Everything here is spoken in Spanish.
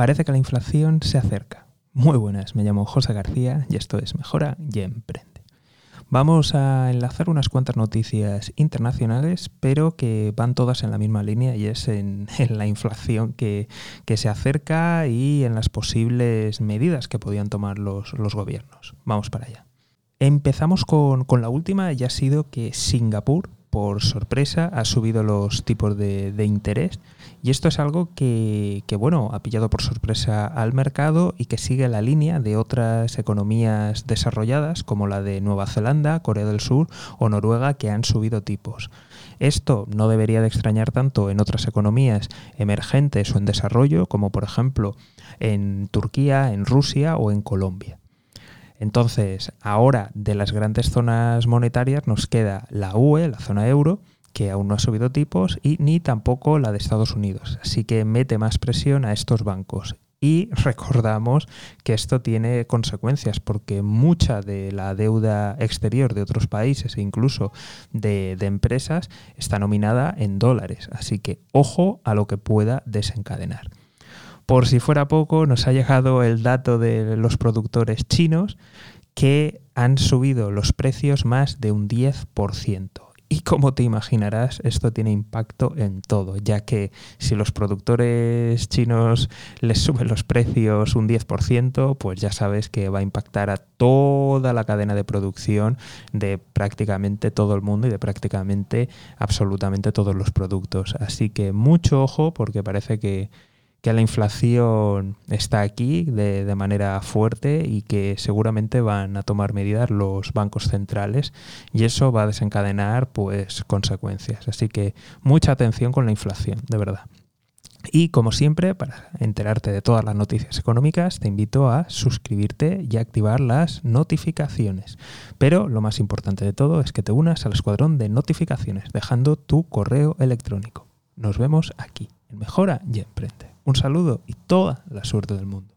Parece que la inflación se acerca. Muy buenas, me llamo José García y esto es Mejora y Emprende. Vamos a enlazar unas cuantas noticias internacionales, pero que van todas en la misma línea y es en, la inflación que, se acerca y en las posibles medidas que podían tomar los, gobiernos. Vamos para allá. Empezamos con, con la última y ha sido que Singapur por sorpresa, ha subido los tipos de, interés y esto es algo que, bueno, ha pillado por sorpresa al mercado y que sigue la línea de otras economías desarrolladas como la de Nueva Zelanda, Corea del Sur o Noruega que han subido tipos. Esto no debería de extrañar tanto en otras economías emergentes o en desarrollo como por ejemplo en Turquía, en Rusia o en Colombia. Entonces, ahora de las grandes zonas monetarias nos queda la UE, la zona euro, que aún no ha subido tipos, y ni tampoco la de Estados Unidos. Así que mete más presión a estos bancos. Y recordamos que esto tiene consecuencias porque mucha de la deuda exterior de otros países e incluso de, de, empresas está nominada en dólares. Así que ojo a lo que pueda desencadenar. Por si fuera poco, nos ha llegado el dato de los productores chinos que han subido los precios más de un 10%. Y como te imaginarás, esto tiene impacto en todo, ya que si los productores chinos les suben los precios un 10%, pues ya sabes que va a impactar a toda la cadena de producción de prácticamente todo el mundo y de prácticamente absolutamente todos los productos. Así que mucho ojo porque parece que que la inflación está aquí de, manera fuerte y que seguramente van a tomar medidas los bancos centrales y eso va a desencadenar pues consecuencias. Así que mucha atención con la inflación, de verdad. Y como siempre, para enterarte de todas las noticias económicas, te invito a suscribirte y activar las notificaciones. Pero lo más importante de todo es que te unas al escuadrón de notificaciones, dejando tu correo electrónico. Nos vemos aquí, en Mejora y Emprende. Un saludo y toda la suerte del mundo.